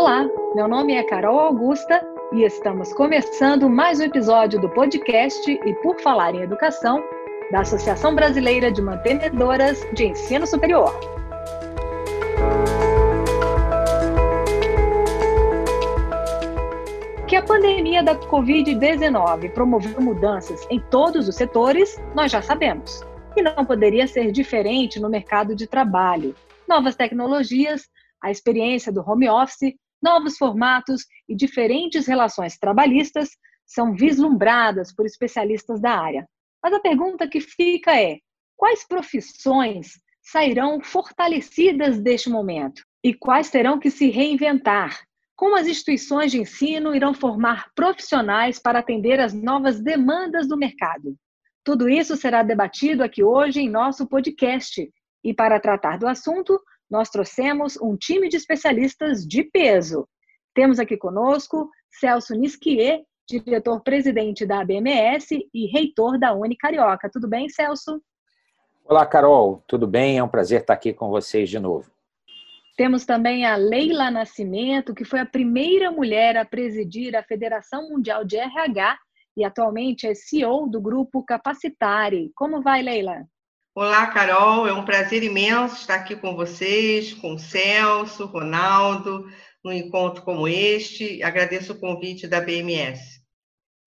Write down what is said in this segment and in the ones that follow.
Olá, meu nome é Carol Augusta e estamos começando mais um episódio do podcast E por Falar em Educação, da Associação Brasileira de Mantenedoras de Ensino Superior. Que a pandemia da Covid-19 promoveu mudanças em todos os setores, nós já sabemos. E não poderia ser diferente no mercado de trabalho. Novas tecnologias, a experiência do home office, novos formatos e diferentes relações trabalhistas são vislumbradas por especialistas da área. Mas a pergunta que fica é: quais profissões sairão fortalecidas deste momento? E quais terão que se reinventar? Como as instituições de ensino irão formar profissionais para atender às novas demandas do mercado? Tudo isso será debatido aqui hoje em nosso podcast. E para tratar do assunto, nós trouxemos um time de especialistas de peso. Temos aqui conosco Celso Nisquier, diretor-presidente da ABMS e reitor da Uni Carioca. Tudo bem, Celso? Olá, Carol. Tudo bem? É um prazer estar aqui com vocês de novo. Temos também a Leila Nascimento, que foi a primeira mulher a presidir a Federação Mundial de RH e atualmente é CEO do grupo Capacitare. Como vai, Leila? Olá, Carol. É um prazer imenso estar aqui com vocês, com o Celso, Ronaldo, num encontro como este. Agradeço o convite da BMS.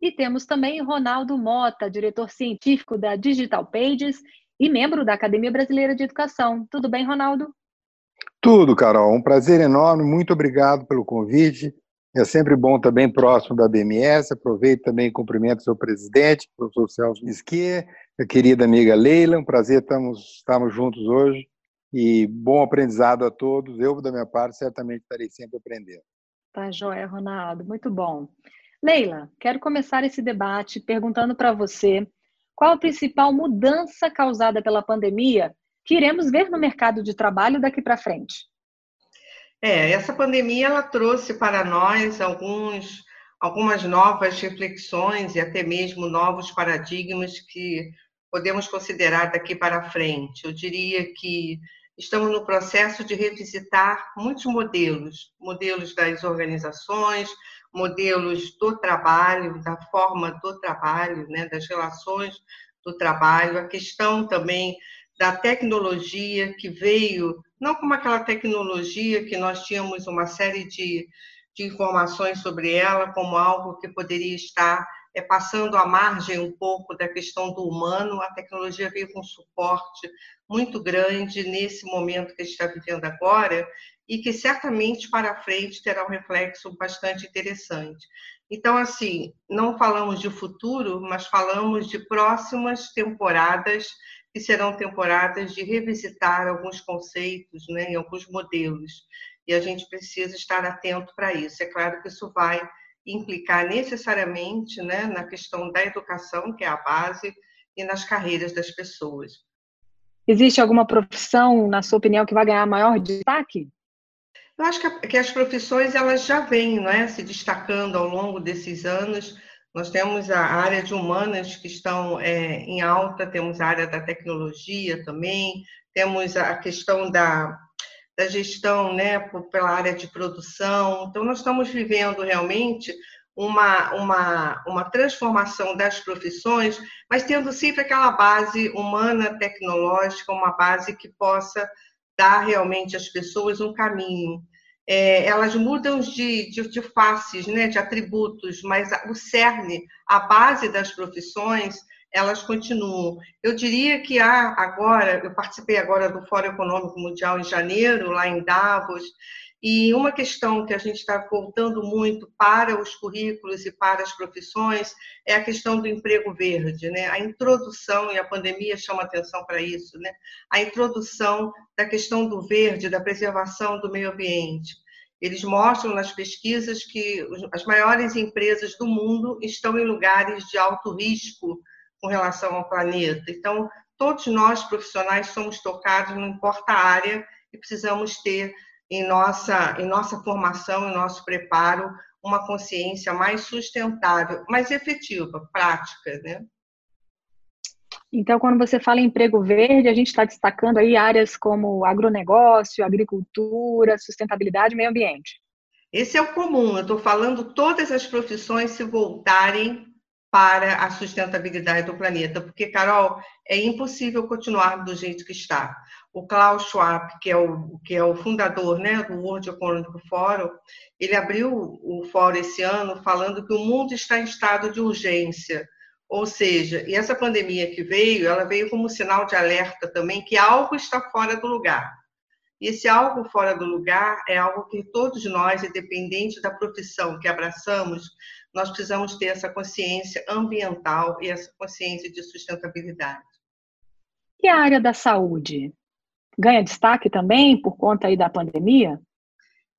E temos também Ronaldo Mota, diretor científico da Digital Pages e membro da Academia Brasileira de Educação. Tudo bem, Ronaldo? Tudo, Carol. Um prazer enorme. Muito obrigado pelo convite. É sempre bom também próximo da BMS. Aproveito também e cumprimento o seu presidente, o professor Celso Misquier, a querida amiga Leila. Um prazer estamos, juntos hoje e bom aprendizado a todos. Eu, da minha parte, certamente estarei sempre aprendendo. Tá joia, Ronaldo. Muito bom. Leila, quero começar esse debate perguntando para você qual a principal mudança causada pela pandemia que iremos ver no mercado de trabalho daqui para frente. É, essa pandemia ela trouxe para nós alguns, algumas novas reflexões e até mesmo novos paradigmas que podemos considerar daqui para frente. Eu diria que estamos no processo de revisitar muitos modelos, modelos das organizações, modelos do trabalho, da forma do trabalho, né, das relações do trabalho, a questão também da tecnologia que veio, não como aquela tecnologia que nós tínhamos uma série de, de informações sobre ela, como algo que poderia estar é, passando à margem um pouco da questão do humano, a tecnologia veio com suporte muito grande nesse momento que a gente está vivendo agora e que certamente para frente terá um reflexo bastante interessante. Então, assim, não falamos de futuro, mas falamos de próximas temporadas que serão temporadas de revisitar alguns conceitos, né, e alguns modelos. E a gente precisa estar atento para isso. É claro que isso vai implicar necessariamente né, na questão da educação, que é a base, e nas carreiras das pessoas. Existe alguma profissão, na sua opinião, que vai ganhar maior destaque? Eu acho que as profissões elas já vêm né, se destacando ao longo desses anos. Nós temos a área de humanas que estão é, em alta, temos a área da tecnologia também, temos a questão da da gestão né, pela área de produção. Então, nós estamos vivendo realmente uma, uma, uma transformação das profissões, mas tendo sempre aquela base humana, tecnológica, uma base que possa dar realmente às pessoas um caminho. É, elas mudam de, de, de faces, né, de atributos, mas o cerne, a base das profissões, elas continuam. Eu diria que há agora, eu participei agora do Fórum Econômico Mundial em janeiro, lá em Davos, e uma questão que a gente está voltando muito para os currículos e para as profissões é a questão do emprego verde, né? A introdução, e a pandemia chama atenção para isso, né? A introdução da questão do verde, da preservação do meio ambiente. Eles mostram nas pesquisas que as maiores empresas do mundo estão em lugares de alto risco com relação ao planeta. Então, todos nós profissionais somos tocados, não importa a área, e precisamos ter em nossa, em nossa formação, em nosso preparo, uma consciência mais sustentável, mais efetiva, prática, né? Então, quando você fala em emprego verde, a gente está destacando aí áreas como agronegócio, agricultura, sustentabilidade meio ambiente. Esse é o comum. Eu estou falando todas as profissões se voltarem para a sustentabilidade do planeta, porque, Carol, é impossível continuar do jeito que está. O Klaus Schwab, que é o, que é o fundador né, do World Economic Forum, ele abriu o fórum esse ano falando que o mundo está em estado de urgência, ou seja, e essa pandemia que veio, ela veio como sinal de alerta também que algo está fora do lugar. E esse algo fora do lugar é algo que todos nós, independente da profissão que abraçamos, nós precisamos ter essa consciência ambiental e essa consciência de sustentabilidade. E a área da saúde? Ganha destaque também por conta aí da pandemia?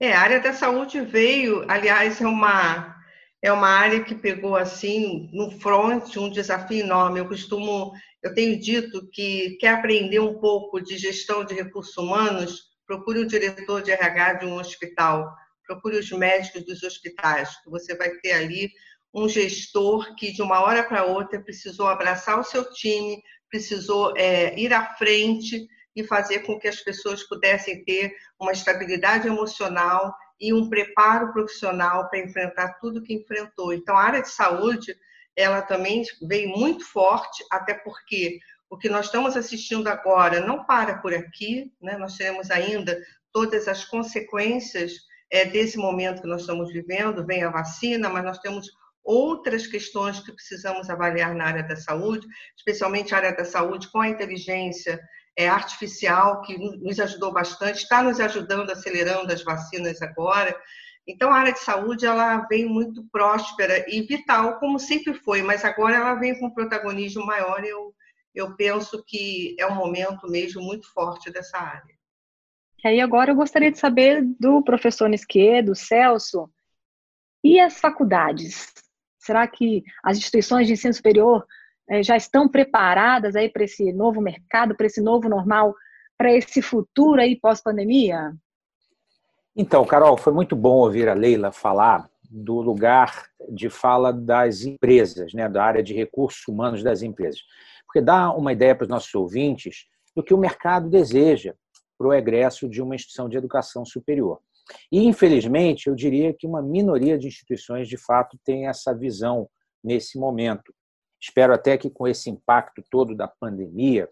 É, a área da saúde veio, aliás, é uma, é uma área que pegou assim no front um desafio enorme. Eu costumo, eu tenho dito que quer aprender um pouco de gestão de recursos humanos, procure o diretor de RH de um hospital procure os médicos dos hospitais, que você vai ter ali um gestor que de uma hora para outra precisou abraçar o seu time, precisou é, ir à frente e fazer com que as pessoas pudessem ter uma estabilidade emocional e um preparo profissional para enfrentar tudo que enfrentou. Então, a área de saúde, ela também veio muito forte, até porque o que nós estamos assistindo agora não para por aqui, né? nós teremos ainda todas as consequências é, desse momento que nós estamos vivendo, vem a vacina, mas nós temos outras questões que precisamos avaliar na área da saúde, especialmente a área da saúde com a inteligência é, artificial, que nos ajudou bastante, está nos ajudando, acelerando as vacinas agora. Então, a área de saúde ela vem muito próspera e vital, como sempre foi, mas agora ela vem com um protagonismo maior. Eu, eu penso que é um momento mesmo muito forte dessa área. E aí agora eu gostaria de saber do professor Nisquet, do Celso, e as faculdades? Será que as instituições de ensino superior já estão preparadas aí para esse novo mercado, para esse novo normal, para esse futuro aí pós-pandemia? Então, Carol, foi muito bom ouvir a Leila falar do lugar de fala das empresas, né, da área de recursos humanos das empresas, porque dá uma ideia para os nossos ouvintes do que o mercado deseja para o egresso de uma instituição de educação superior. E, infelizmente, eu diria que uma minoria de instituições, de fato, tem essa visão nesse momento. Espero até que, com esse impacto todo da pandemia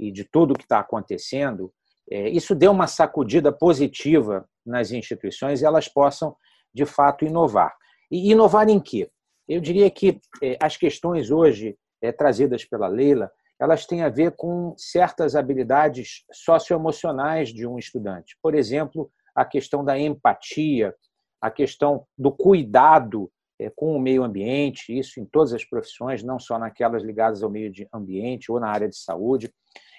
e de tudo o que está acontecendo, é, isso dê uma sacudida positiva nas instituições e elas possam, de fato, inovar. E inovar em quê? Eu diria que é, as questões hoje é, trazidas pela Leila elas têm a ver com certas habilidades socioemocionais de um estudante. Por exemplo, a questão da empatia, a questão do cuidado com o meio ambiente, isso em todas as profissões, não só naquelas ligadas ao meio ambiente ou na área de saúde.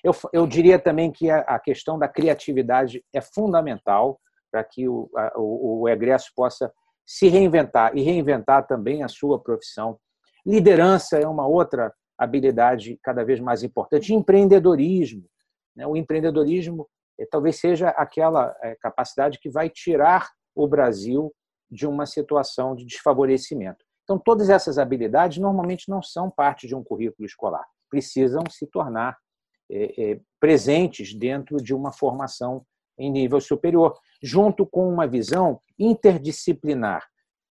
Eu, eu diria também que a, questão da criatividade é fundamental para que o, o, o egresso possa se reinventar e reinventar também a sua profissão. Liderança é uma outra habilidade cada vez mais importante. Empreendedorismo. Né? O empreendedorismo eh, talvez seja aquela eh, capacidade que vai tirar o Brasil de uma situação de desfavorecimento. Então, todas essas habilidades normalmente não são parte de um currículo escolar, precisam se tornar é, presentes dentro de uma formação em nível superior, junto com uma visão interdisciplinar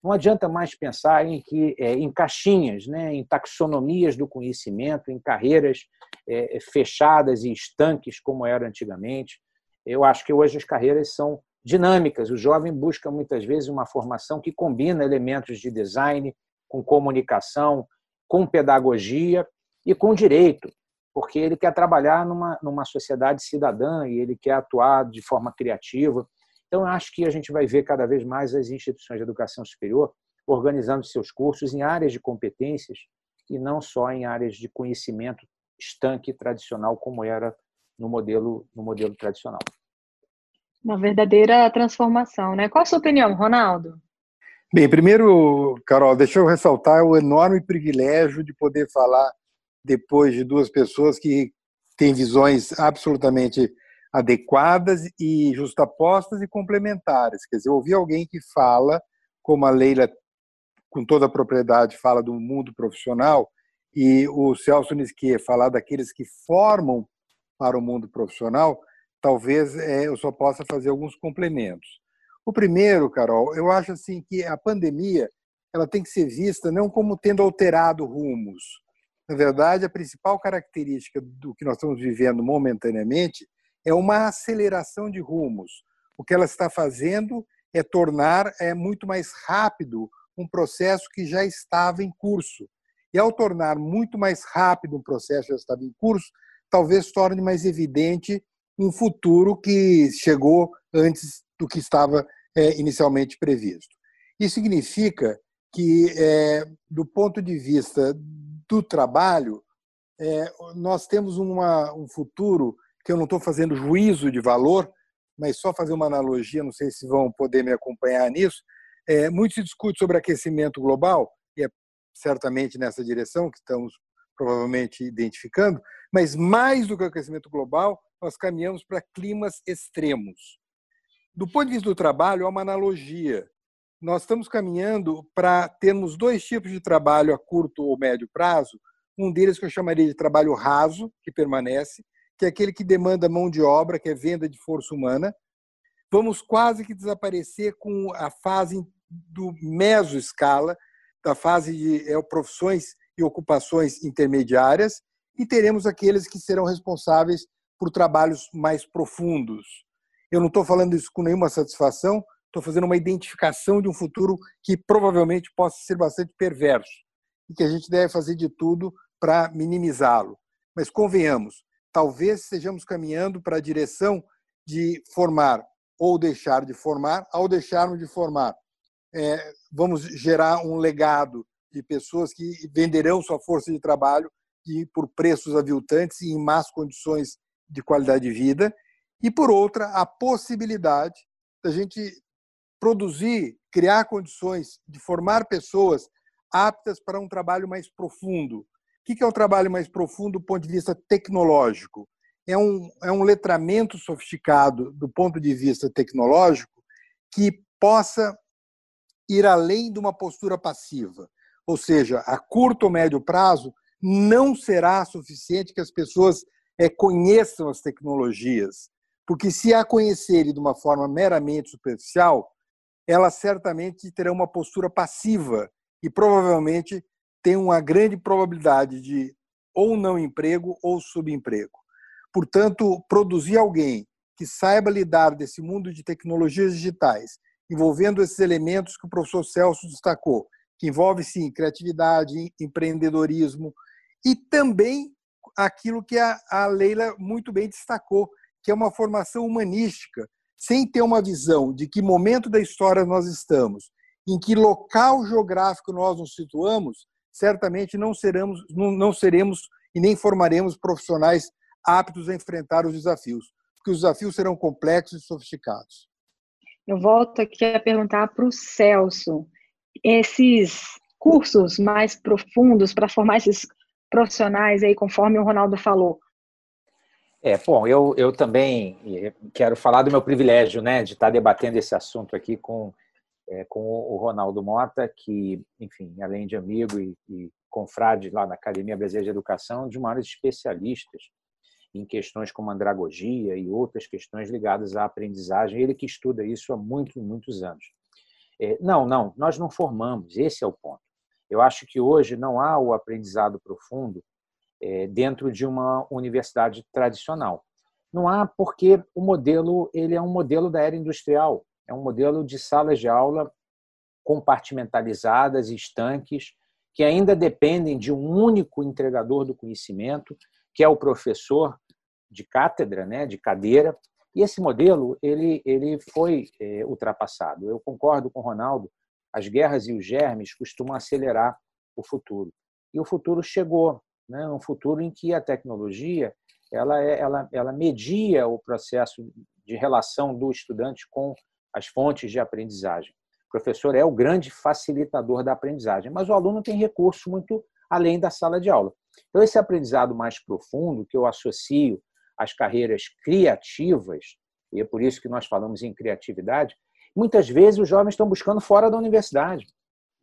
não adianta mais pensar em que é, em caixinhas, né, em taxonomias do conhecimento, em carreiras é, fechadas e estanques como era antigamente. Eu acho que hoje as carreiras são dinâmicas. O jovem busca muitas vezes uma formação que combina elementos de design com comunicação, com pedagogia e com direito, porque ele quer trabalhar numa, numa sociedade cidadã e ele quer atuar de forma criativa. Então, acho que a gente vai ver cada vez mais as instituições de educação superior organizando seus cursos em áreas de competências e não só em áreas de conhecimento estanque tradicional, como era no modelo, no modelo tradicional. Uma verdadeira transformação, né? Qual a sua opinião, Ronaldo? Bem, primeiro, Carol, deixa eu ressaltar o enorme privilégio de poder falar depois de duas pessoas que têm visões absolutamente adequadas e justapostas e complementares. Quer dizer, ouvir alguém que fala, como a Leila, com toda a propriedade, fala do mundo profissional, e o Celso Nisquier falar daqueles que formam para o mundo profissional, talvez é, eu só possa fazer alguns complementos. O primeiro, Carol, eu acho assim que a pandemia ela tem que ser vista não como tendo alterado rumos. Na verdade, a principal característica do que nós estamos vivendo momentaneamente é uma aceleração de rumos. O que ela está fazendo é tornar é muito mais rápido um processo que já estava em curso. E ao tornar muito mais rápido um processo que já estava em curso, talvez torne mais evidente um futuro que chegou antes do que estava é, inicialmente previsto. Isso significa que, é, do ponto de vista do trabalho, é, nós temos uma, um futuro que eu não estou fazendo juízo de valor, mas só fazer uma analogia, não sei se vão poder me acompanhar nisso. É, muito se discute sobre aquecimento global, e é certamente nessa direção que estamos provavelmente identificando, mas mais do que o aquecimento global, nós caminhamos para climas extremos. Do ponto de vista do trabalho, há uma analogia. Nós estamos caminhando para termos dois tipos de trabalho a curto ou médio prazo. Um deles que eu chamaria de trabalho raso, que permanece, que é aquele que demanda mão de obra, que é venda de força humana. Vamos quase que desaparecer com a fase do mesoescala, da fase de é, profissões e ocupações intermediárias, e teremos aqueles que serão responsáveis por trabalhos mais profundos. Eu não estou falando isso com nenhuma satisfação, estou fazendo uma identificação de um futuro que provavelmente possa ser bastante perverso e que a gente deve fazer de tudo para minimizá-lo. Mas convenhamos, talvez estejamos caminhando para a direção de formar ou deixar de formar, ao deixarmos de formar, é, vamos gerar um legado de pessoas que venderão sua força de trabalho e por preços aviltantes e em más condições de qualidade de vida, e por outra, a possibilidade da gente produzir, criar condições de formar pessoas aptas para um trabalho mais profundo, o que é o trabalho mais profundo do ponto de vista tecnológico? É um, é um letramento sofisticado do ponto de vista tecnológico que possa ir além de uma postura passiva. Ou seja, a curto ou médio prazo, não será suficiente que as pessoas é, conheçam as tecnologias, porque se a conhecerem de uma forma meramente superficial, elas certamente terão uma postura passiva e provavelmente tem uma grande probabilidade de ou não emprego ou subemprego. Portanto, produzir alguém que saiba lidar desse mundo de tecnologias digitais, envolvendo esses elementos que o professor Celso destacou, que envolve sim criatividade, empreendedorismo e também aquilo que a, Leila muito bem destacou, que é uma formação humanística, sem ter uma visão de que momento da história nós estamos, em que local geográfico nós nos situamos, certamente não seremos, não seremos e nem formaremos profissionais aptos a enfrentar os desafios, porque os desafios serão complexos e sofisticados. Eu volto aqui a perguntar para o Celso, esses cursos mais profundos para formar esses profissionais aí, conforme o Ronaldo falou. É, bom, eu, eu também quero falar do meu privilégio, né, de estar debatendo esse assunto aqui com é, com o Ronaldo Mota, que, enfim, além de amigo e, e confrade lá na Academia Brasileira de Educação, de maiores especialistas em questões como andragogia e outras questões ligadas à aprendizagem. Ele que estuda isso há muitos, muitos anos. É, não, não, nós não formamos, esse é o ponto. Eu acho que hoje não há o aprendizado profundo é, dentro de uma universidade tradicional. Não há porque o modelo ele é um modelo da era industrial é um modelo de salas de aula compartimentalizadas, estanques, que ainda dependem de um único entregador do conhecimento, que é o professor de cátedra, né, de cadeira. E esse modelo ele, ele foi é, ultrapassado. Eu concordo com o Ronaldo, as guerras e os germes costumam acelerar o futuro. E o futuro chegou, né, um futuro em que a tecnologia ela, é, ela, ela media o processo de relação do estudante com as fontes de aprendizagem. O professor é o grande facilitador da aprendizagem, mas o aluno tem recurso muito além da sala de aula. Então, esse aprendizado mais profundo, que eu associo às carreiras criativas, e é por isso que nós falamos em criatividade, muitas vezes os jovens estão buscando fora da universidade,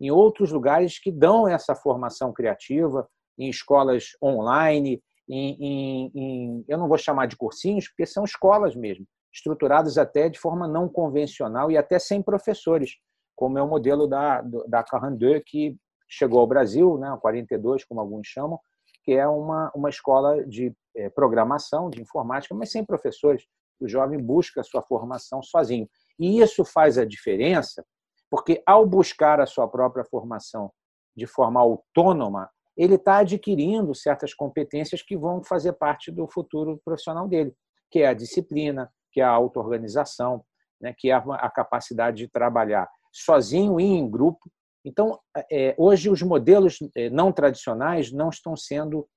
em outros lugares que dão essa formação criativa, em escolas online, em, em, em eu não vou chamar de cursinhos, porque são escolas mesmo, estruturadas até de forma não convencional e até sem professores, como é o modelo da, da 42, que chegou ao Brasil, né, 42, como alguns chamam, que é uma, uma escola de é, programação, de informática, mas sem professores. O jovem busca a sua formação sozinho. E isso faz a diferença, porque ao buscar a sua própria formação de forma autônoma, ele está adquirindo certas competências que vão fazer parte do futuro profissional dele, que é a disciplina, que é a auto-organização, né, que é a capacidade de trabalhar sozinho e em grupo. Então, é, hoje os modelos é, não tradicionais não estão sendo,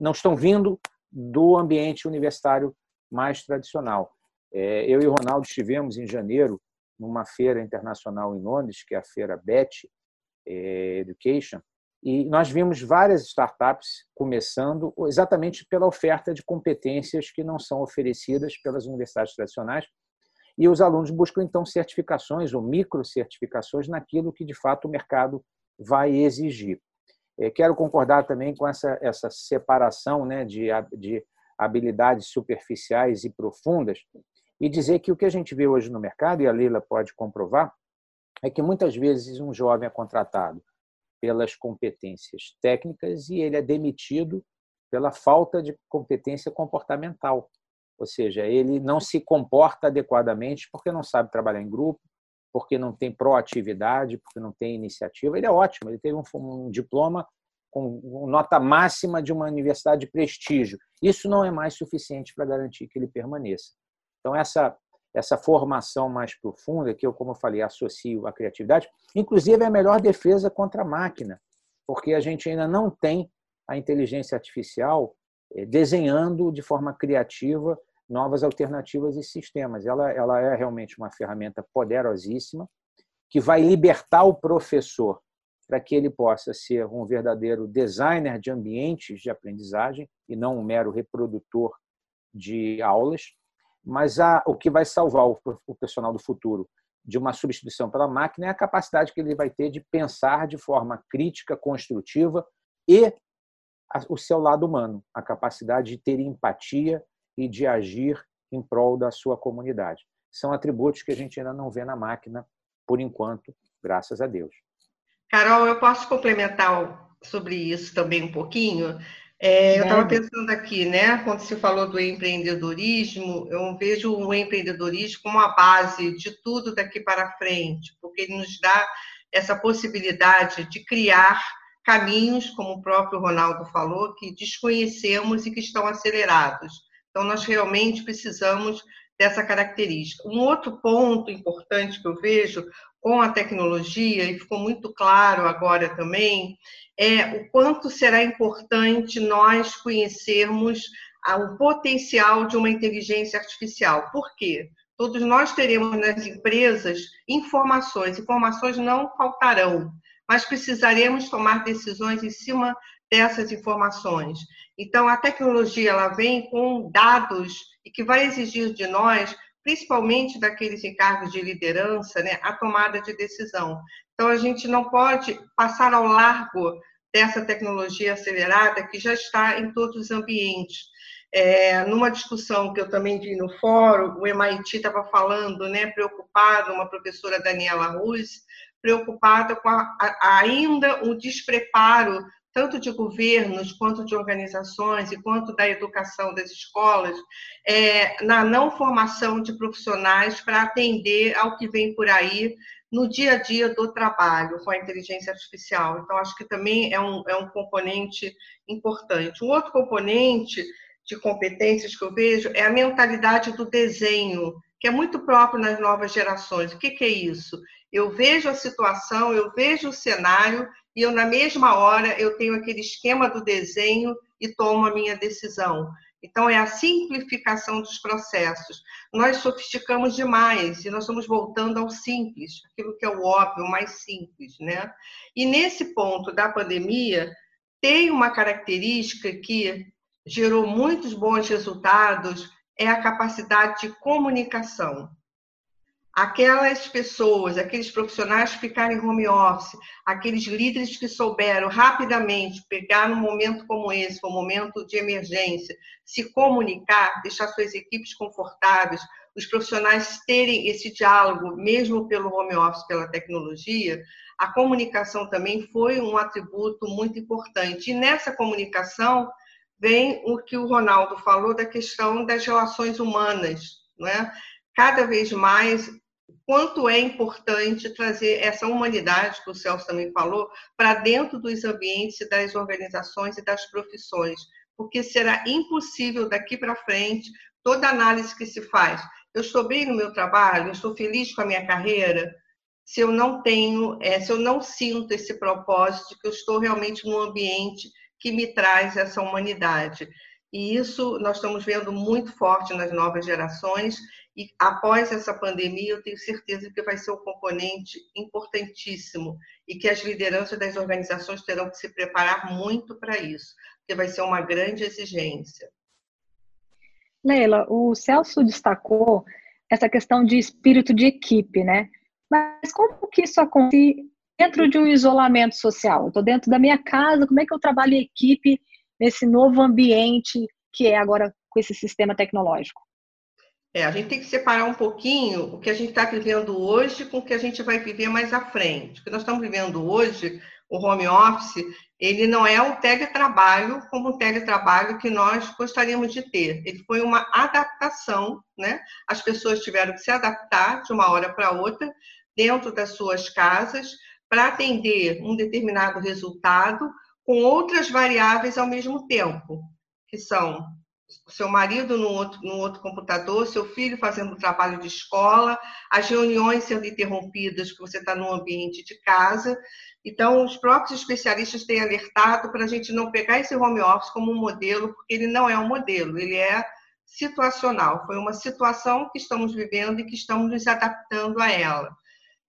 não estão vindo do ambiente universitário mais tradicional. É, eu e o Ronaldo estivemos em janeiro numa feira internacional em Londres, que é a feira BET Education, e nós vimos várias startups começando exatamente pela oferta de competências que não são oferecidas pelas universidades tradicionais. E os alunos buscam, então, certificações ou microcertificações naquilo que, de fato, o mercado vai exigir. É, quero concordar também com essa, essa separação né, de, de habilidades superficiais e profundas e dizer que o que a gente vê hoje no mercado, e a Leila pode comprovar, é que muitas vezes um jovem é contratado pelas competências técnicas e ele é demitido pela falta de competência comportamental. Ou seja, ele não se comporta adequadamente porque não sabe trabalhar em grupo, porque não tem proatividade, porque não tem iniciativa. Ele é ótimo, ele teve um, um diploma com nota máxima de uma universidade de prestígio. Isso não é mais suficiente para garantir que ele permaneça. Então, essa essa formação mais profunda, que eu, como eu falei, associo à criatividade, inclusive é a melhor defesa contra a máquina, porque a gente ainda não tem a inteligência artificial eh, desenhando de forma criativa novas alternativas e sistemas. Ela, ela é realmente uma ferramenta poderosíssima que vai libertar o professor para que ele possa ser um verdadeiro designer de ambientes de aprendizagem e não um mero reprodutor de aulas mas a, o que vai salvar o, profissional do futuro de uma substituição pela máquina é a capacidade que ele vai ter de pensar de forma crítica, construtiva e o seu lado humano, a capacidade de ter empatia e de agir em prol da sua comunidade. São atributos que a gente ainda não vê na máquina, por enquanto, graças a Deus. Carol, eu posso complementar sobre isso também um pouquinho? É, eu estava pensando aqui, né? Quando se falou do empreendedorismo, eu vejo o empreendedorismo como a base de tudo daqui para frente, porque ele nos dá essa possibilidade de criar caminhos, como o próprio Ronaldo falou, que desconhecemos e que estão acelerados. Então, nós realmente precisamos dessa característica. Um outro ponto importante que eu vejo com a tecnologia, e ficou muito claro agora também, é o quanto será importante nós conhecermos o potencial de uma inteligência artificial. Por quê? Todos nós teremos nas empresas informações, informações não faltarão, mas precisaremos tomar decisões em cima dessas informações. Então, a tecnologia ela vem com dados e que vai exigir de nós, principalmente daqueles encargos de liderança, né, a tomada de decisão. Então, a gente não pode passar ao largo dessa tecnologia acelerada que já está em todos os ambientes. É, numa discussão que eu também vi no fórum, o MIT estava falando, né, preocupado, uma professora Daniela Ruz, preocupada com a, a, ainda o despreparo tanto de governos quanto de organizações e quanto da educação das escolas, é, na não formação de profissionais para atender ao que vem por aí no dia a dia do trabalho com a inteligência artificial. Então, acho que também é um, é um componente importante. Um outro componente de competências que eu vejo é a mentalidade do desenho, que é muito próprio nas novas gerações. O que, que é isso? Eu vejo a situação, eu vejo o cenário e eu, na mesma hora, eu tenho aquele esquema do desenho e tomo a minha decisão. Então, é a simplificação dos processos. Nós sofisticamos demais e nós estamos voltando ao simples, aquilo que é o óbvio, o mais simples, né? E nesse ponto da pandemia, tem uma característica que gerou muitos bons resultados, é a capacidade de comunicação aquelas pessoas, aqueles profissionais que ficaram em home office, aqueles líderes que souberam rapidamente pegar num momento como esse, um momento de emergência, se comunicar, deixar suas equipes confortáveis, os profissionais terem esse diálogo, mesmo pelo home office, pela tecnologia, a comunicação também foi um atributo muito importante. E nessa comunicação vem o que o Ronaldo falou da questão das relações humanas, não é? Cada vez mais quanto é importante trazer essa humanidade, que o Celso também falou, para dentro dos ambientes das organizações e das profissões, porque será impossível daqui para frente toda análise que se faz. Eu estou bem no meu trabalho, eu estou feliz com a minha carreira, se eu não tenho, é, se eu não sinto esse propósito que eu estou realmente num ambiente que me traz essa humanidade. E isso nós estamos vendo muito forte nas novas gerações e após essa pandemia, eu tenho certeza que vai ser um componente importantíssimo e que as lideranças das organizações terão que se preparar muito para isso, porque vai ser uma grande exigência. Leila, o Celso destacou essa questão de espírito de equipe, né? Mas como que isso acontece dentro de um isolamento social? Eu estou dentro da minha casa, como é que eu trabalho em equipe nesse novo ambiente que é agora com esse sistema tecnológico? É, a gente tem que separar um pouquinho o que a gente está vivendo hoje com o que a gente vai viver mais à frente. O que nós estamos vivendo hoje, o home office, ele não é um teletrabalho como o teletrabalho que nós gostaríamos de ter. Ele foi uma adaptação, né? As pessoas tiveram que se adaptar de uma hora para outra dentro das suas casas para atender um determinado resultado com outras variáveis ao mesmo tempo, que são seu marido no outro, no outro computador, seu filho fazendo trabalho de escola, as reuniões sendo interrompidas, porque você está no ambiente de casa. Então, os próprios especialistas têm alertado para a gente não pegar esse home office como um modelo, porque ele não é um modelo, ele é situacional. Foi uma situação que estamos vivendo e que estamos nos adaptando a ela.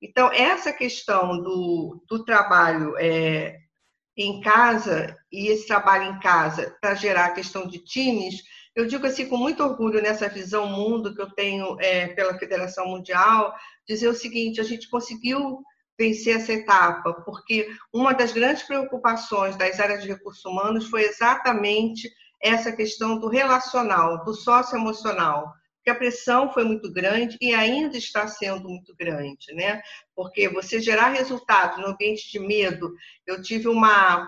Então, essa questão do, do trabalho é, em casa e esse trabalho em casa para gerar a questão de times, eu digo assim com muito orgulho nessa visão mundo que eu tenho é, pela Federação Mundial, dizer o seguinte: a gente conseguiu vencer essa etapa, porque uma das grandes preocupações das áreas de recursos humanos foi exatamente essa questão do relacional, do socioemocional que a pressão foi muito grande e ainda está sendo muito grande, né? Porque você gerar resultados no ambiente de medo, eu tive uma,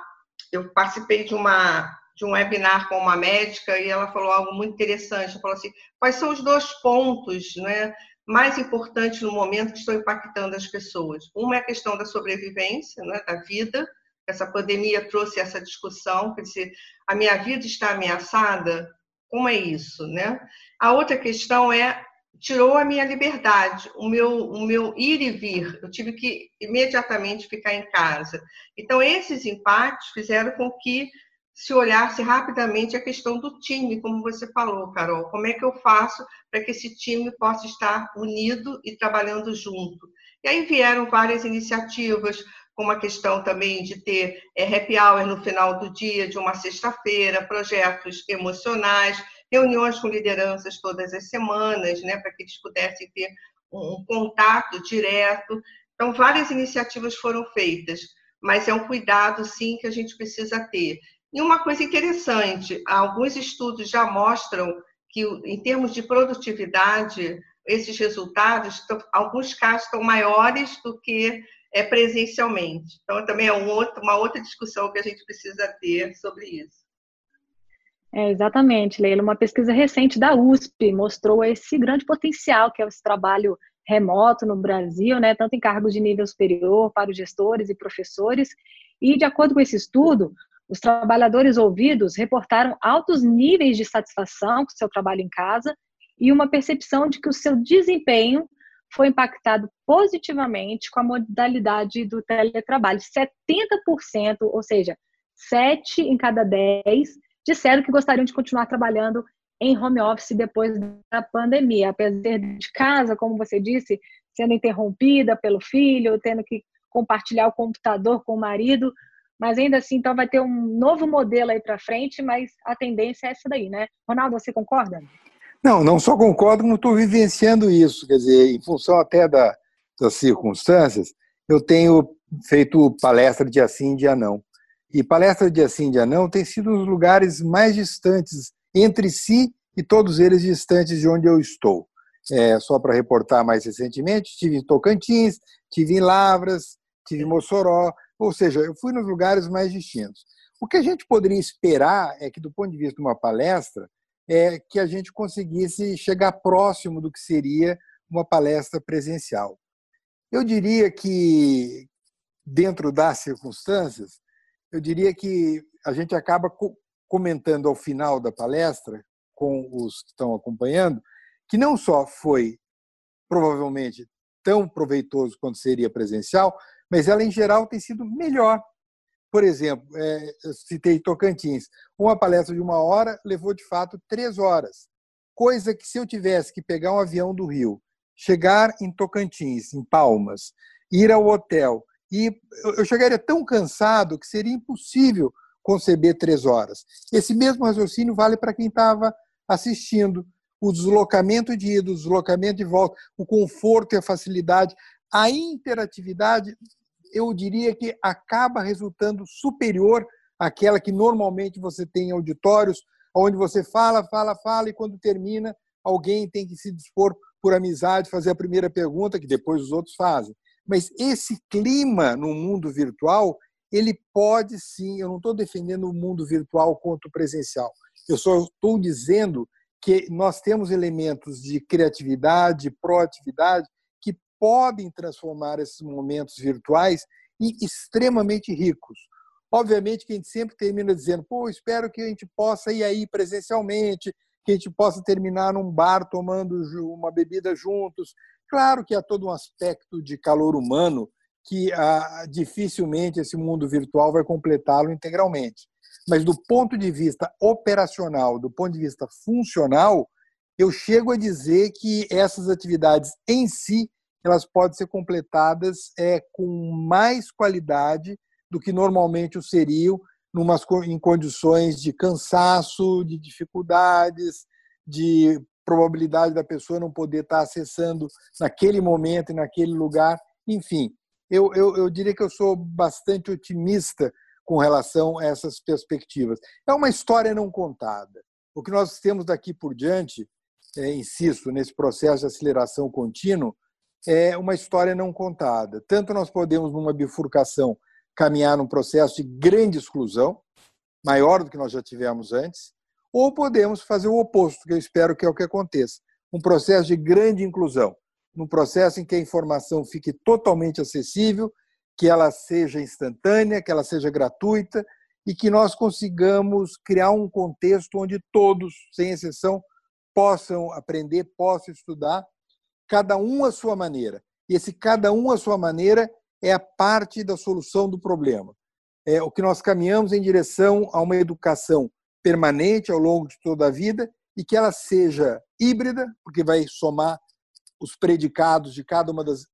eu participei de uma de um webinar com uma médica e ela falou algo muito interessante. Ela falou assim: quais são os dois pontos, né? mais importantes no momento que estão impactando as pessoas. Uma é a questão da sobrevivência, né, da vida. Essa pandemia trouxe essa discussão, quer dizer, a minha vida está ameaçada, como é isso, né? A outra questão é tirou a minha liberdade, o meu, o meu ir e vir. Eu tive que imediatamente ficar em casa. Então, esses impactos fizeram com que se olhasse rapidamente a questão do time, como você falou, Carol. Como é que eu faço para que esse time possa estar unido e trabalhando junto? E aí vieram várias iniciativas, como a questão também de ter é, happy hour no final do dia, de uma sexta-feira, projetos emocionais, reuniões com lideranças todas as semanas, né, para que eles pudessem ter um contato direto. Então, várias iniciativas foram feitas, mas é um cuidado, sim, que a gente precisa ter. E uma coisa interessante, alguns estudos já mostram que, em termos de produtividade, esses resultados, alguns casos estão maiores do que é presencialmente. Então, também é um outro, uma outra discussão que a gente precisa ter sobre isso. É, exatamente, Leila. Uma pesquisa recente da USP mostrou esse grande potencial que é esse trabalho remoto no Brasil, né, tanto em cargos de nível superior para os gestores e professores. E, de acordo com esse estudo, os trabalhadores ouvidos reportaram altos níveis de satisfação com seu trabalho em casa e uma percepção de que o seu desempenho foi impactado positivamente com a modalidade do teletrabalho. 70%, ou seja, 7 em cada 10 disseram que gostariam de continuar trabalhando em home office depois da pandemia, apesar de casa, como você disse, sendo interrompida pelo filho, tendo que compartilhar o computador com o marido, mas ainda assim, então vai ter um novo modelo aí para frente, mas a tendência é essa daí, né? Ronaldo, você concorda? Não, não só concordo, como estou vivenciando isso. Quer dizer, em função até da, das circunstâncias, eu tenho feito palestra de assim, dia não. E palestra de assim, dia não tem sido os lugares mais distantes entre si e todos eles distantes de onde eu estou. é, só para reportar mais recentemente, estive em Tocantins, estive em Lavras, estive em Mossoró, ou seja, eu fui nos lugares mais distintos. O que a gente poderia esperar é que, do ponto de vista de uma palestra, é que a gente conseguisse chegar próximo do que seria uma palestra presencial. Eu diria que, dentro das circunstâncias, eu diria que a gente acaba comentando ao final da palestra, com os que estão acompanhando, que não só foi provavelmente tão proveitoso quanto seria presencial, mas ela em geral tem sido melhor. Por exemplo, é, eu citei Tocantins, uma palestra de uma hora levou de fato três horas, coisa que se eu tivesse que pegar um avião do Rio, chegar em Tocantins, em Palmas, ir ao hotel e eu chegaria tão cansado que seria impossível conceber três horas. Esse mesmo raciocínio vale para quem estava assistindo. O deslocamento de ida, o deslocamento de volta, o conforto e a facilidade, a interatividade, eu diria que acaba resultando superior àquela que normalmente você tem em auditórios, onde você fala, fala, fala, e quando termina, alguém tem que se dispor por amizade, fazer a primeira pergunta, que depois os outros fazem. Mas esse clima no mundo virtual, ele pode sim, eu não estou defendendo o mundo virtual contra o presencial, eu só estou dizendo que nós temos elementos de criatividade, proatividade, que podem transformar esses momentos virtuais em extremamente ricos. Obviamente que a gente sempre termina dizendo, pô, espero que a gente possa ir aí presencialmente, que a gente possa terminar num bar tomando uma bebida juntos. Claro que há todo um aspecto de calor humano que ah, dificilmente esse mundo virtual vai completá-lo integralmente. Mas do ponto de vista operacional, do ponto de vista funcional, eu chego a dizer que essas atividades em si elas podem ser completadas é, com mais qualidade do que normalmente o seriam numas, em condições de cansaço, de dificuldades, de probabilidade da pessoa não poder estar acessando naquele momento e naquele lugar. Enfim, eu, eu, eu diria que eu sou bastante otimista com relação a essas perspectivas. É uma história não contada. O que nós temos daqui por diante, é, insisto, nesse processo de aceleração contínuo, é uma história não contada. Tanto nós podemos, numa bifurcação, caminhar num processo de grande exclusão, maior do que nós já tivemos antes, ou podemos fazer o oposto, que eu espero que é o que aconteça, um processo de grande inclusão, num processo em que a informação fique totalmente acessível que ela seja instantânea, que ela seja gratuita e que nós consigamos criar um contexto onde todos, sem exceção, possam aprender, possam estudar, cada um à sua maneira. E esse cada um à sua maneira é a parte da solução do problema. É o que nós caminhamos em direção a uma educação permanente ao longo de toda a vida e que ela seja híbrida, porque vai somar os predicados de cada uma das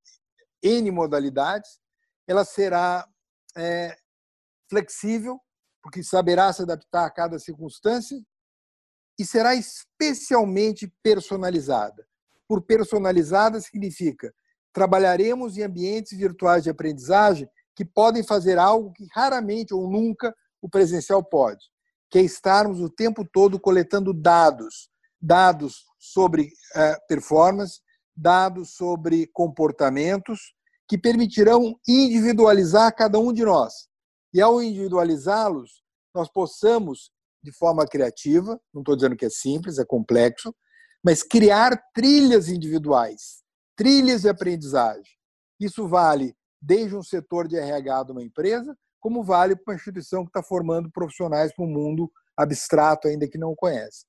N modalidades, ela será é, flexível, porque saberá se adaptar a cada circunstância, e será especialmente personalizada. Por personalizada significa trabalharemos em ambientes virtuais de aprendizagem que podem fazer algo que raramente ou nunca o presencial pode, que é estarmos o tempo todo coletando dados, dados sobre é, performance, dados sobre comportamentos, que permitirão individualizar cada um de nós. E ao individualizá-los, nós possamos, de forma criativa, não estou dizendo que é simples, é complexo, mas criar trilhas individuais, trilhas de aprendizagem. Isso vale desde um setor de RH de uma empresa, como vale para uma instituição que está formando profissionais para um mundo abstrato ainda que não conhece.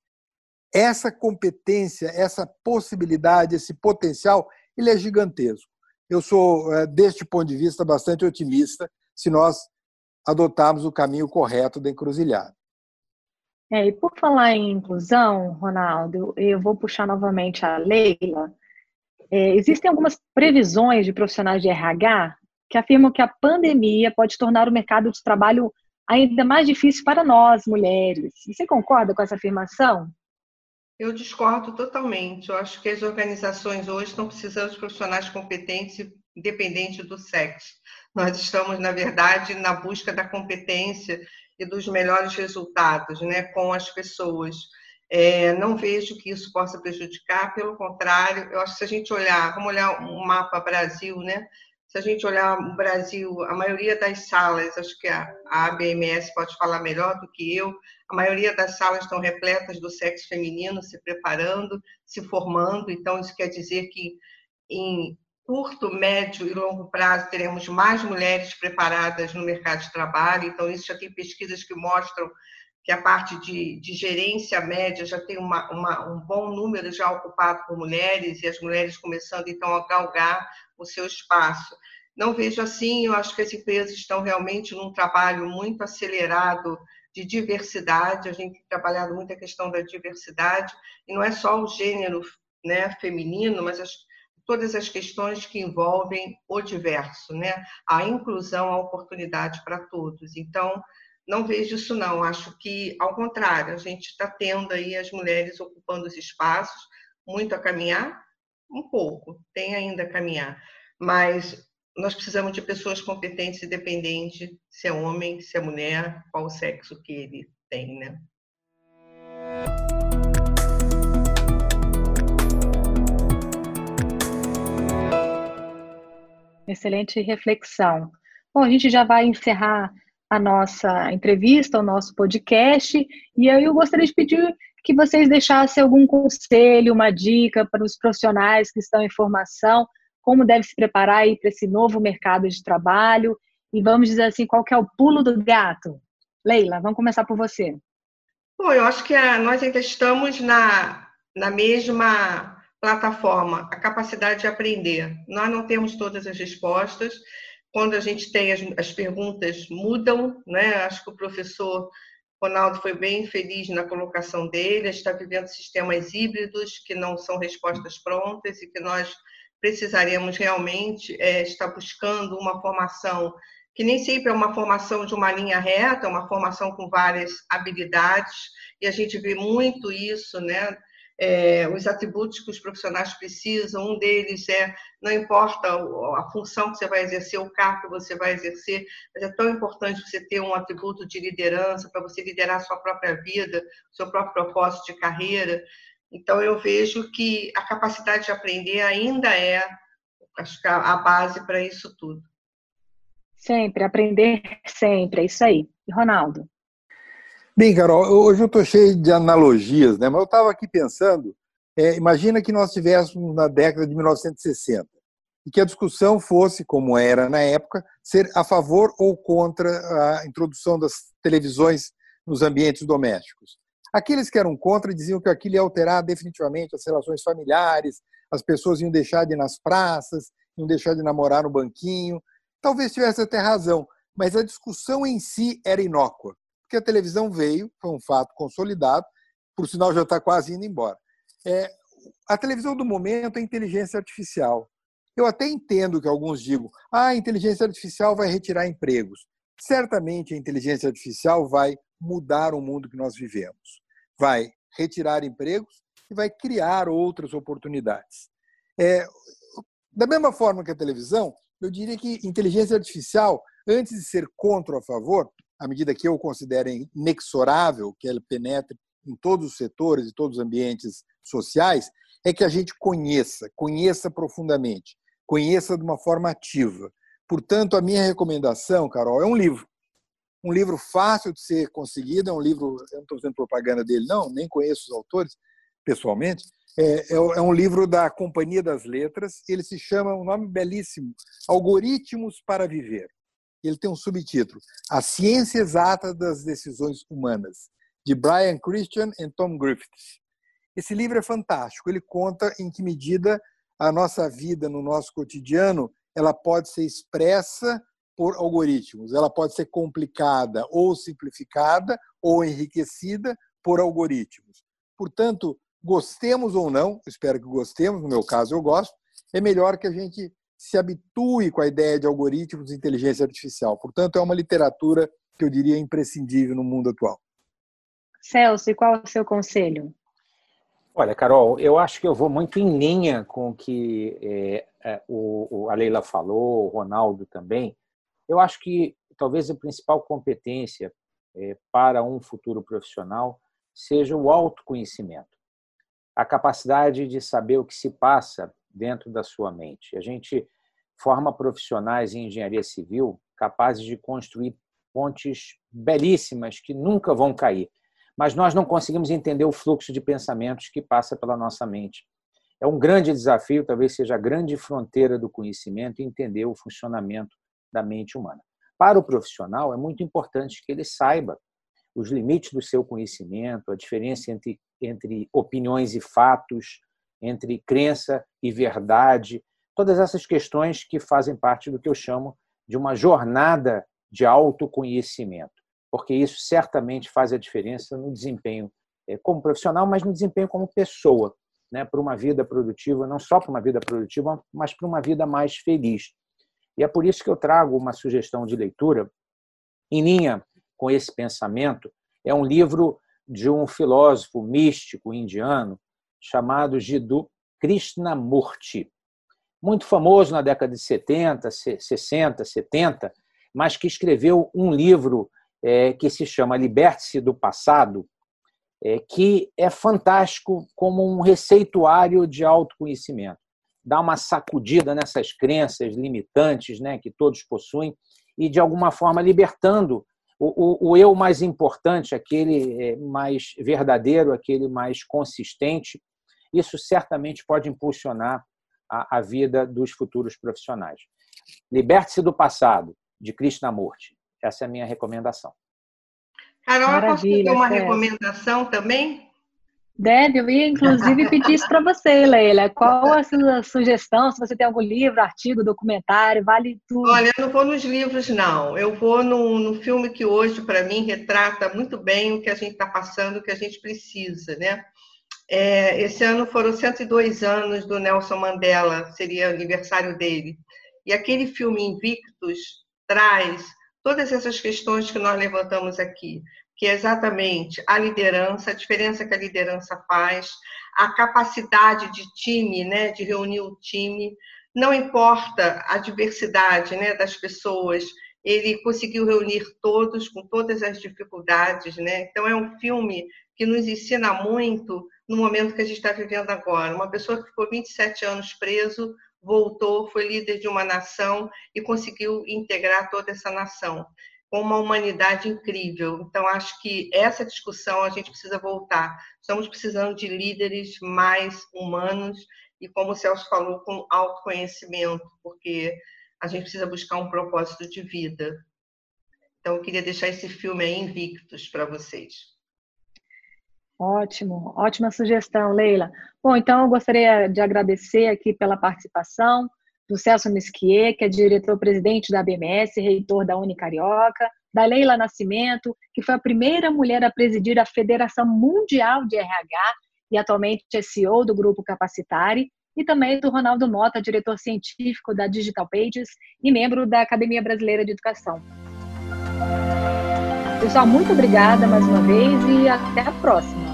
Essa competência, essa possibilidade, esse potencial, ele é gigantesco eu sou, é, deste ponto de vista, bastante otimista se nós adotarmos o caminho correto da encruzilhada. É, e por falar em inclusão, Ronaldo, eu vou puxar novamente a Leila. É, existem algumas previsões de profissionais de RH que afirmam que a pandemia pode tornar o mercado de trabalho ainda mais difícil para nós, mulheres. Você concorda com essa afirmação? Eu discordo totalmente. Eu acho que as organizações hoje estão precisando de profissionais competentes, independente do sexo. Nós estamos, na verdade, na busca da competência e dos melhores resultados né, com as pessoas. É, não vejo que isso possa prejudicar, pelo contrário, eu acho que se a gente olhar, vamos olhar um mapa Brasil, né? Se a gente olhar o Brasil, a maioria das salas, acho que a, ABMS pode falar melhor do que eu, a maioria das salas estão repletas do sexo feminino se preparando, se formando, então isso quer dizer que em curto, médio e longo prazo teremos mais mulheres preparadas no mercado de trabalho, então isso já tem pesquisas que mostram que a parte de, de gerência média já tem uma, uma, um bom número já ocupado por mulheres e as mulheres começando então a galgar o seu espaço. Não vejo assim, eu acho que as empresas estão realmente num trabalho muito acelerado de diversidade, a gente tem trabalhado muito a questão da diversidade, e não é só o gênero né, feminino, mas as, todas as questões que envolvem o diverso, né? a inclusão, a oportunidade para todos. Então, não vejo isso não, acho que, ao contrário, a gente está tendo aí as mulheres ocupando os espaços, muito a caminhar, um pouco, tem ainda a caminhar, mas nós precisamos de pessoas competentes, independente se é homem, se é mulher, qual o sexo que ele tem, né? Excelente reflexão. Bom, a gente já vai encerrar a nossa entrevista, o nosso podcast, e eu gostaria de pedir que vocês deixassem algum conselho, uma dica para os profissionais que estão em formação como deve se preparar aí para esse novo mercado de trabalho e vamos dizer assim, qual que é o pulo do gato? Leila, vamos começar por você. Bom, eu acho que a, nós ainda estamos na, na mesma plataforma, a capacidade de aprender. Nós não temos todas as respostas. Quando a gente tem as, as perguntas, mudam, né? Acho que o professor Ronaldo foi bem feliz na colocação dele, está vivendo sistemas híbridos que não são respostas prontas e que nós precisaremos realmente é, estar buscando uma formação que nem sempre é uma formação de uma linha reta, é uma formação com várias habilidades, e a gente vê muito isso, né? É, os atributos que os profissionais precisam, um deles é, não importa a função que você vai exercer, o cargo que você vai exercer, mas é tão importante você ter um atributo de liderança para você liderar a sua própria vida, seu próprio propósito de carreira. Então, eu vejo que a capacidade de aprender ainda é acho que a base para isso tudo. Sempre, aprender sempre, é isso aí. E Ronaldo? Bem, Carol, hoje eu estou cheio de analogias, né? mas eu estava aqui pensando, é, imagina que nós estivéssemos na década de 1960 e que a discussão fosse, como era na época, ser a favor ou contra a introdução das televisões nos ambientes domésticos. Aqueles que eram contra diziam que aquilo ia alterar definitivamente as relações familiares, as pessoas iam deixar de ir nas praças, iam deixar de namorar no banquinho. Talvez tivesse até razão, mas a discussão em si era inócua, porque a televisão veio, foi um fato consolidado, por sinal já está quase indo embora. É, a televisão do momento é inteligência artificial. Eu até entendo que alguns digam, ah, a inteligência artificial vai retirar empregos. Certamente a inteligência artificial vai mudar o mundo que nós vivemos vai retirar empregos e vai criar outras oportunidades. É, da mesma forma que a televisão, eu diria que inteligência artificial, antes de ser contra ou a favor, à medida que eu considero inexorável que ela penetre em todos os setores e todos os ambientes sociais, é que a gente conheça, conheça profundamente, conheça de uma forma ativa. Portanto, a minha recomendação, Carol, é um livro um livro fácil de ser conseguido, é um livro, eu não estou fazendo propaganda dele, não, nem conheço os autores pessoalmente, é, é, é, um livro da Companhia das Letras, ele se chama, um nome belíssimo, Algoritmos para Viver. Ele tem um subtítulo, A Ciência Exata das Decisões Humanas, de Brian Christian e Tom Griffiths. Esse livro é fantástico, ele conta em que medida a nossa vida no nosso cotidiano ela pode ser expressa por algoritmos. Ela pode ser complicada ou simplificada ou enriquecida por algoritmos. Portanto, gostemos ou não, espero que gostemos, no meu caso eu gosto, é melhor que a gente se habitue com a ideia de algoritmos e inteligência artificial. Portanto, é uma literatura que eu diria imprescindível no mundo atual. Celso, e qual é o seu conselho? Olha, Carol, eu acho que eu vou muito em linha com o que é, é, o, a Leila falou, o Ronaldo também. Eu acho que talvez a principal competência é, para um futuro profissional seja o autoconhecimento, a capacidade de saber o que se passa dentro da sua mente. A gente forma profissionais em engenharia civil capazes de construir pontes belíssimas que nunca vão cair, mas nós não conseguimos entender o fluxo de pensamentos que passa pela nossa mente. É um grande desafio, talvez seja a grande fronteira do conhecimento, entender o funcionamento da mente humana. Para o profissional, é muito importante que ele saiba os limites do seu conhecimento, a diferença entre, entre opiniões e fatos, entre crença e verdade, todas essas questões que fazem parte do que eu chamo de uma jornada de autoconhecimento, porque isso certamente faz a diferença no desempenho eh, como profissional, mas no desempenho como pessoa, né, para uma vida produtiva, não só para uma vida produtiva, mas para uma vida mais feliz. E é por isso que eu trago uma sugestão de leitura em linha com esse pensamento. É um livro de um filósofo místico indiano chamado Jiddu Krishnamurti, muito famoso na década de 70, 60, 70, mas que escreveu um livro é, que se chama Liberte-se do Passado, é, que é fantástico como um receituário de autoconhecimento. Dá uma sacudida nessas crenças limitantes né, que todos possuem e, de alguma forma, libertando o, o, o eu mais importante, aquele é, mais verdadeiro, aquele mais consistente. Isso certamente pode impulsionar a, a vida dos futuros profissionais. Liberte-se do passado, de Krishnamurti. Essa é a minha recomendação. Carol, Maravilha, posso fazer uma recomendação também? Deve, eu ia inclusive pedir isso para você, Leila. Qual a sua sugestão? Se você tem algum livro, artigo, documentário, vale tudo. Olha, eu não vou nos livros, não. Eu vou no, no filme que hoje, para mim, retrata muito bem o que a gente está passando, o que a gente precisa, né? É, esse ano foram 102 anos do Nelson Mandela, seria aniversário dele. E aquele filme Invictus traz todas essas questões que nós levantamos aqui, que é exatamente a liderança, a diferença que a liderança faz, a capacidade de time, né, de reunir o time, não importa a diversidade, né, das pessoas, ele conseguiu reunir todos com todas as dificuldades, né? Então é um filme que nos ensina muito no momento que a gente está vivendo agora. Uma pessoa que ficou 27 anos preso, voltou, foi líder de uma nação e conseguiu integrar toda essa nação com uma humanidade incrível. Então, acho que essa discussão a gente precisa voltar. Estamos precisando de líderes mais humanos e, como o Celso falou, com autoconhecimento, porque a gente precisa buscar um propósito de vida. Então, eu queria deixar esse filme aí invictus para vocês. Ótimo, ótima sugestão, Leila. Bom, então eu gostaria de agradecer aqui pela participação do Celso Mesquier, que é diretor-presidente da BMS, reitor da Unicarioca, da Leila Nascimento, que foi a primeira mulher a presidir a Federação Mundial de RH e atualmente é CEO do Grupo Capacitare, e também do Ronaldo Mota, diretor científico da Digital Pages e membro da Academia Brasileira de Educação. Pessoal, muito obrigada mais uma vez e até a próxima.